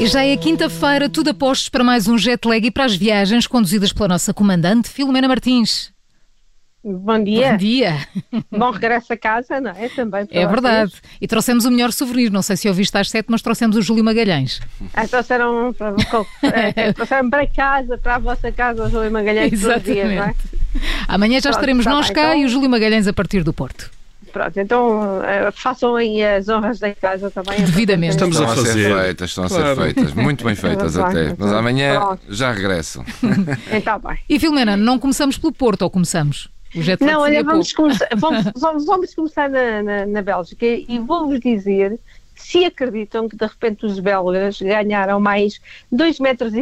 E já é quinta-feira, tudo apostos para mais um jet lag e para as viagens conduzidas pela nossa comandante Filomena Martins. Bom dia. Bom dia. Bom regresso a casa, não é? Também É verdade. E trouxemos o melhor souvenir. Não sei se ouviste às sete, mas trouxemos o Júlio Magalhães. Ah, trouxeram, para, é, trouxeram para casa, para a vossa casa, o Júlio Magalhães todos os dias, não é? Amanhã já Pronto, estaremos tá nós bem, cá então- e o Júlio Magalhães a partir do Porto. Pronto, então eh, façam aí as honras da casa também. Devidamente. Estamos Estão a a, ser feitas, estão a Claro. ser feitas, muito bem feitas até. então, Mas amanhã pronto. já regresso. Então, bem. E Filomena, não começamos pelo Porto ou começamos? O jet lag Não, olha, vamos começar, vamos, vamos, vamos começar na, na, na Bélgica e vou-vos dizer se acreditam que de repente os belgas ganharam mais 2,29 metros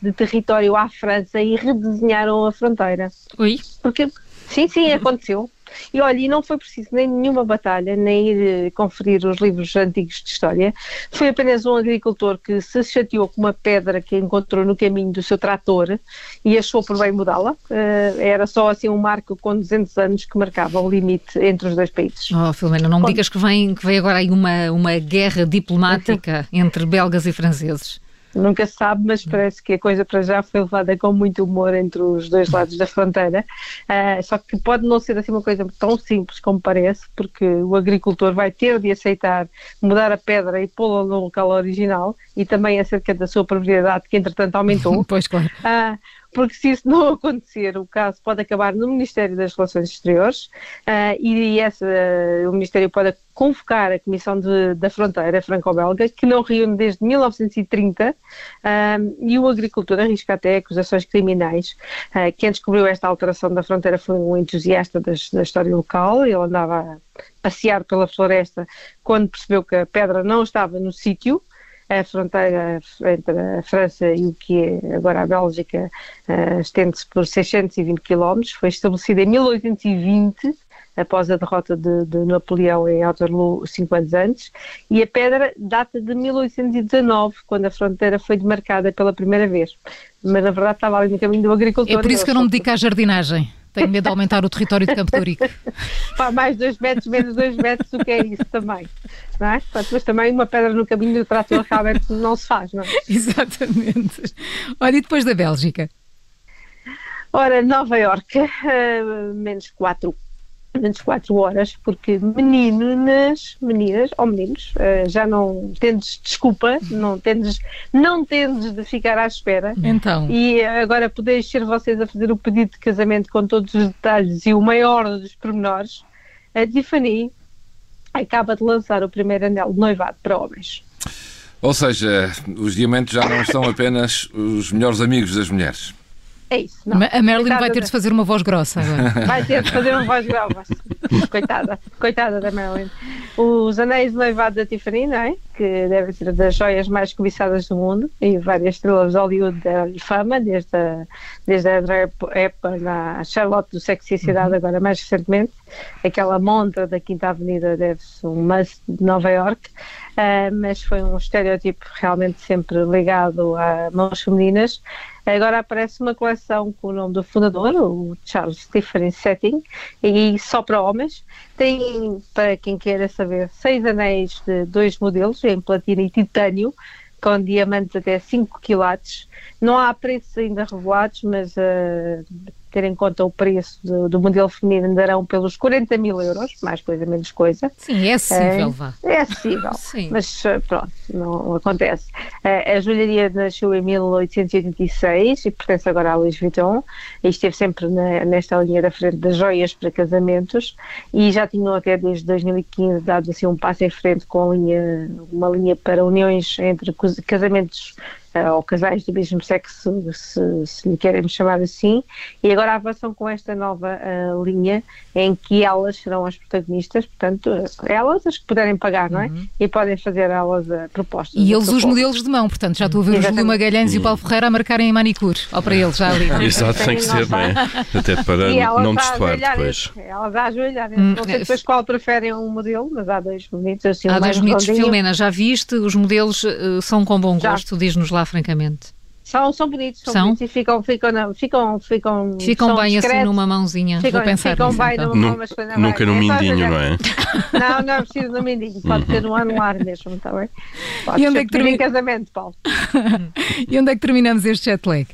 de território à França e redesenharam a fronteira. Oi? Porque, sim, sim, aconteceu. E olha, e não foi preciso nem nenhuma batalha, nem ir eh, conferir os livros antigos de história. Foi apenas um agricultor que se chateou com uma pedra que encontrou no caminho do seu trator e achou por bem mudá-la. Eh, era só assim um marco com 200 anos que marcava o limite entre os dois países. Oh, Filomena, não me digas que vem, que vem agora aí uma, uma guerra diplomática entre belgas e franceses. Nunca se sabe, mas parece que a coisa para já foi levada com muito humor entre os dois lados da fronteira. Ah, só que pode não ser assim uma coisa tão simples como parece, porque o agricultor vai ter de aceitar mudar a pedra e pô-la no local original e também acerca da sua propriedade, que entretanto aumentou. Pois, claro. Ah, porque se isso não acontecer, o caso pode acabar no Ministério das Relações Exteriores ah, e essa, o Ministério pode convocar a Comissão de- da Fronteira Franco-Belga, que não reúne desde 1930, ah, e o agricultor arrisca até acusações criminais. Ah, quem descobriu esta alteração da fronteira foi um entusiasta das- da história local, ele andava a passear pela floresta quando percebeu que a pedra não estava no sítio, a fronteira entre a França e o que é agora a Bélgica eh, estende-se por 620 km, foi estabelecida em 1820, após a derrota de, de Napoleão em Waterloo, cinco anos antes, e a pedra data de 1819, quando a fronteira foi demarcada pela primeira vez. Mas na verdade estava ali no caminho do agricultor. É por isso que eu não me dedico à jardinagem. Tenho medo de aumentar o território de Campo de Ourique. Pá, mais dois metros, menos dois metros, o que é isso também? Não é? Mas também uma pedra no caminho do trator realmente não se faz, não é? Exatamente. Olha, e depois da Bélgica? Ora, Nova Iorque, eh, menos quatro menos quatro horas, porque meninas, meninas ou meninos, eh, já não tendes desculpa, não tendes, não tendes de ficar à espera. Então, E agora podeis ser vocês a fazer o pedido de casamento com todos os detalhes e o maior dos pormenores. A Tiffany acaba de lançar o primeiro anel de noivado para homens. Ou seja, os diamantes já não são apenas os melhores amigos das mulheres. É isso. Não. a Marilyn Coitada vai ter de fazer uma voz grossa agora. Vai ter de fazer um voz grava. coitada, coitada da Marilyn. Os anéis de noivado da Tiffany, não é? Que devem ser das joias mais cobiçadas do mundo e várias estrelas de Hollywood deram-lhe fama, desde a, desde a Andrea Hepburn à Charlotte do e Cidade, agora mais recentemente. Aquela montra da Quinta Avenida deve-se um must de Nova York. Ah, mas foi um estereótipo realmente sempre ligado a mãos femininas. Agora aparece uma coleção com o nome do fundador, o Charles Stephen Setting, e só para homens. Tem, para quem queira saber, seis anéis de dois modelos, em platina e titânio, com diamantes até 5 quilates. Não há preços ainda revelados, mas uh, ter em conta o preço do, do modelo feminino andarão pelos 40 mil euros, mais coisa, menos coisa. Sim, é acessível, É. vá. É acessível, Sim. mas uh, pronto, não acontece. Uh, a joalharia nasceu em 1886 e pertence agora à Louis Vuitton e esteve sempre na- nesta linha da frente das joias para casamentos e já tinham até desde 2015 dado assim um passo em frente com a linha, uma linha para uniões entre casamentos ou casais do mesmo sexo, se, se lhe queremos chamar assim, e agora avançam com esta nova uh, linha em que elas serão as protagonistas, portanto, uh, elas as que puderem pagar, não é? E podem fazer elas a proposta. Uhum. E eles os modelos de mão, portanto, já estou a ver o Júlio Exatamente. Magalhães e o Paulo Ferreira a marcarem em manicure. Ou para eles, já ali. Exato, tem que ser, não é? Até para não destoar depois. Elas a ajoelharem. Hum, Não sei é- depois qual preferem um modelo, mas há dois bonitos assim. Há dois bonitos. Filomena, já viste? Os modelos eh, são com bom Já. gosto, diz-nos lá francamente. São, são bonitos, são, São? bonitos e ficam, ficam, não, ficam, ficam, Ficam bem assim discretos. numa mãozinha. Ficam, Vou pensar ficam nisso, bem então. numa Nu- mão, mas depois não nunca no só mindinho, não é? Não, não é preciso no mindinho, pode ser no anular mesmo, está bem? Pode E onde ser é que pedir em termina- casamento, Paulo. E onde é que terminamos este jet lag?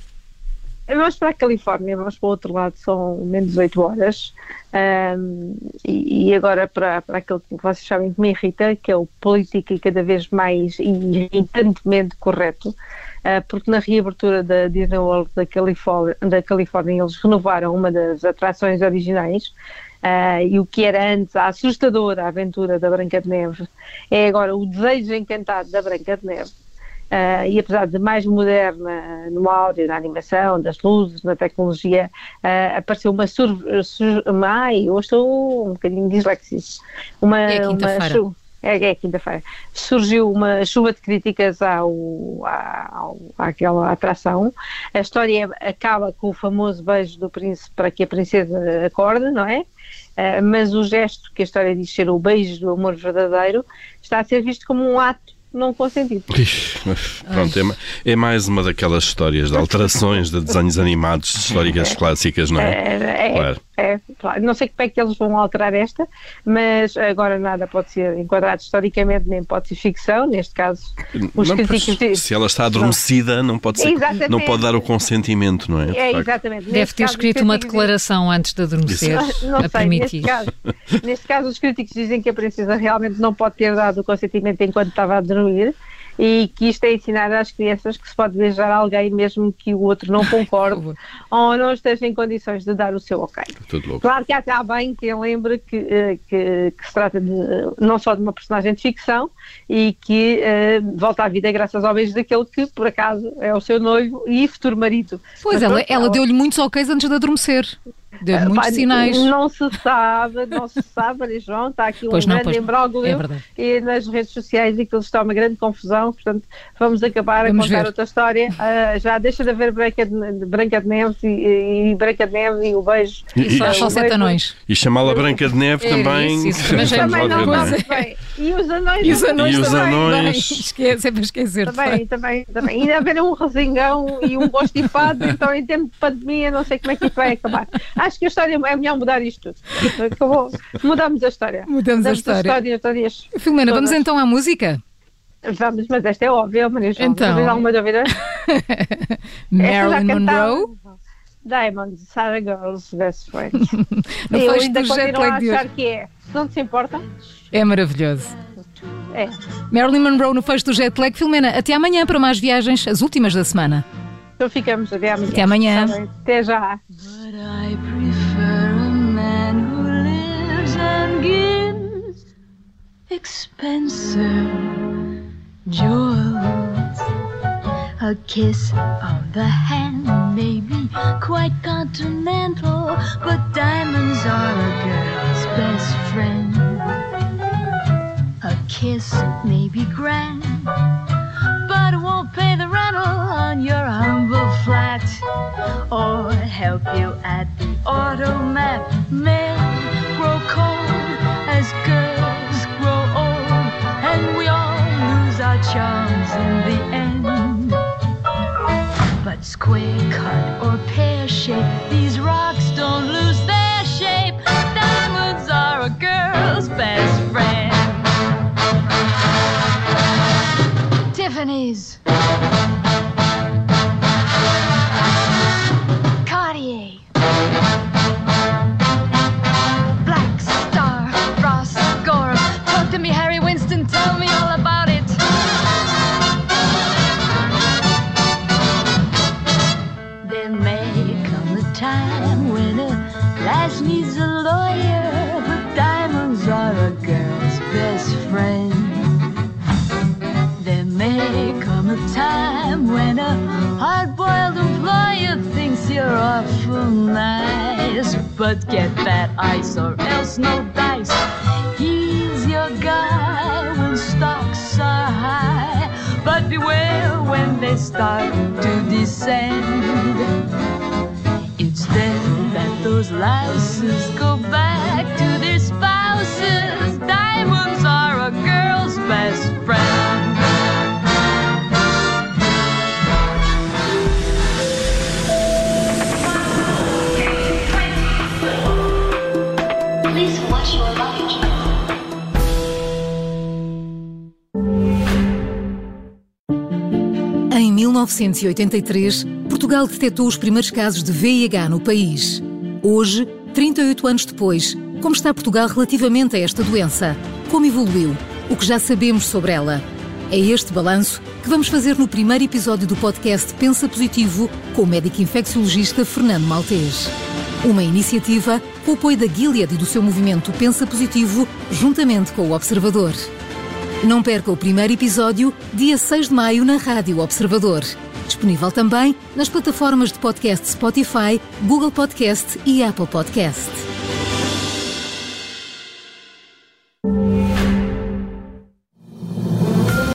Vamos para a Califórnia, vamos para o outro lado, são menos 8 horas. Ahm, e, e agora para, para aquilo que vocês sabem que me irrita, que é o político e cada vez mais irritantemente correto, ah, porque na reabertura da Disney World da Califórnia, da Califórnia eles renovaram uma das atrações originais. ah, e o que era antes a assustadora aventura da Branca de Neve é agora o desejo encantado da Branca de Neve. Ah, e apesar de mais moderna no áudio, na animação, das luzes, na tecnologia, ah, apareceu uma sur... sur ai, eu estou um bocadinho disléxico. Uma, É quinta-feira. É, é quinta-feira. Surgiu uma chuva de críticas ao, ao, àquela atração. A história acaba com o famoso beijo do príncipe para que a princesa acorde, não é? Ah, mas o gesto que a história diz ser o beijo do amor verdadeiro está a ser visto como um ato não consentido. Ixi, mas Pronto, é, é mais uma daquelas histórias de alterações de desenhos animados, de históricas clássicas, não é? É, é, Claro. é, claro. Não sei como é que eles vão alterar esta, mas agora nada pode ser enquadrado historicamente, nem pode ser ficção. Neste caso, os Não, críticos se ela está adormecida, não pode ser, Exatamente. não pode dar o consentimento, não é? De É, exatamente. Deve Neste ter escrito uma declaração antes de adormecer Não a sei, neste permitir. caso, neste caso os críticos dizem que a princesa realmente não pode ter dado o consentimento enquanto estava a e que isto é ensinar às crianças que se pode beijar alguém mesmo que o outro não concorde ou não esteja em condições de dar o seu ok. Tudo louco. Claro que há há bem quem lembre que, eh, que, que se trata de, eh, não só de uma personagem de ficção e que eh, volta à vida graças ao beijo daquele que, por acaso, é o seu noivo e futuro marido. Pois Mas ela, pronto, ela deu-lhe muitos ok's antes de adormecer. Deu-lhe muitos Pá, sinais. Não se sabe, não se sabe, Maria João, está aqui um Pois não, grande imbróglio É e nas redes sociais e que está uma grande confusão, portanto vamos acabar Vamos a contar ver. outra história. Ah, já deixa de haver Branca de, Branca de Neve e, e Branca de Neve e o beijo. E, E e- só sete anões. e chamá-la Branca de Neve É também. isso, isso também já é Também não muito bem. E os anões, E os anões E os também. anões. Bem, esquece, para esquecer. de Também, também, também. Ainda haver um resingão e um constipado, então em tempo de pandemia, não sei como é que isso vai acabar. Acho que a história é melhor mudar isto tudo. Acabou. Mudamos a história. Mudamos a história. história todas. Filomena, vamos então à música? Vamos, mas esta é óbvia, Maria João. Então. Tens alguma dúvida? Marilyn. Monroe. Diamond, Sarah Girls, Best Friends. No Eu ainda do jet continuo a lag de achar hoje. que é. Não te importa, É maravilhoso. é. Marilyn Monroe no fecho do jet lag. Filomena, até amanhã para mais viagens, as últimas da semana. Então ficamos até amanhã. Até amanhã. Tá? Até já. Expensive jewels. A kiss on the hand may be quite continental, but diamonds are a girl's best friend. A kiss may be grand, but it won't pay the rental on your humble flat or help you at the automat. Men shake the time when a lass needs a lawyer, but diamonds are a girl's best friend. There may come a time when a hard-boiled employer thinks you're awful nice, but get that ice or else no dice. He's your guy when stocks are high, but beware when they start to descend. pretend that those louses go back to their spouses. Diamonds are a girl's best friend. Em 1983, Portugal detectou os primeiros casos de VIH no país. Hoje, 38 anos depois, como está Portugal relativamente a esta doença? Como evoluiu? O que já sabemos sobre ela? É este balanço que vamos fazer no primeiro episódio do podcast Pensa Positivo com o médico infecciologista Fernando Maltês. Uma iniciativa com o apoio da Gilead e do seu movimento Pensa Positivo, juntamente com o Observador. Não perca o primeiro episódio, dia 6 de maio, na Rádio Observador. Disponível também nas plataformas de podcast Spotify, Google Podcast e Apple Podcast.